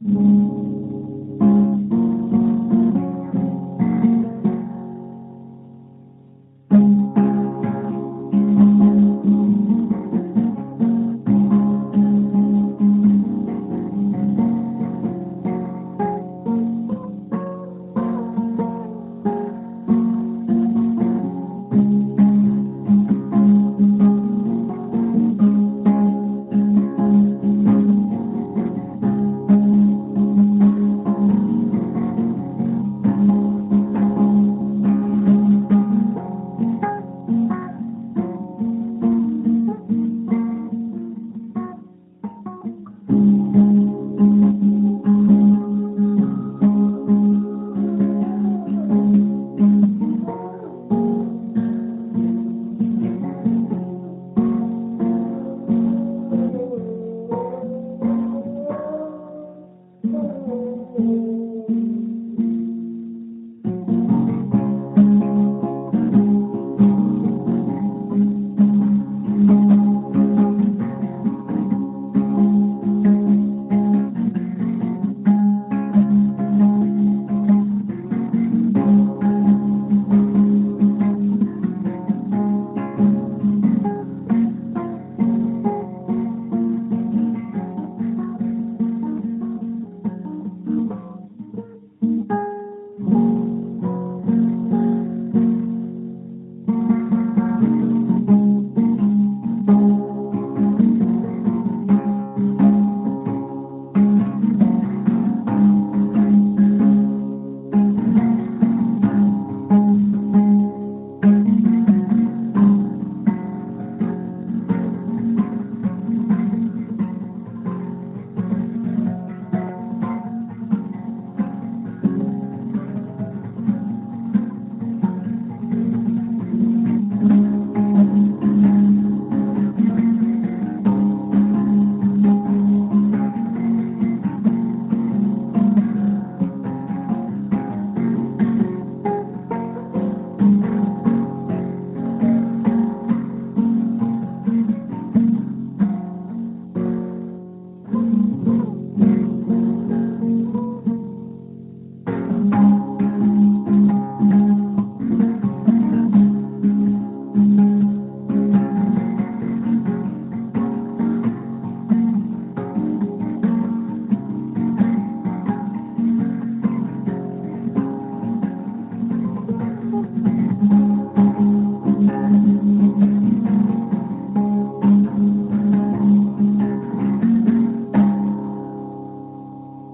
You. Mm-hmm.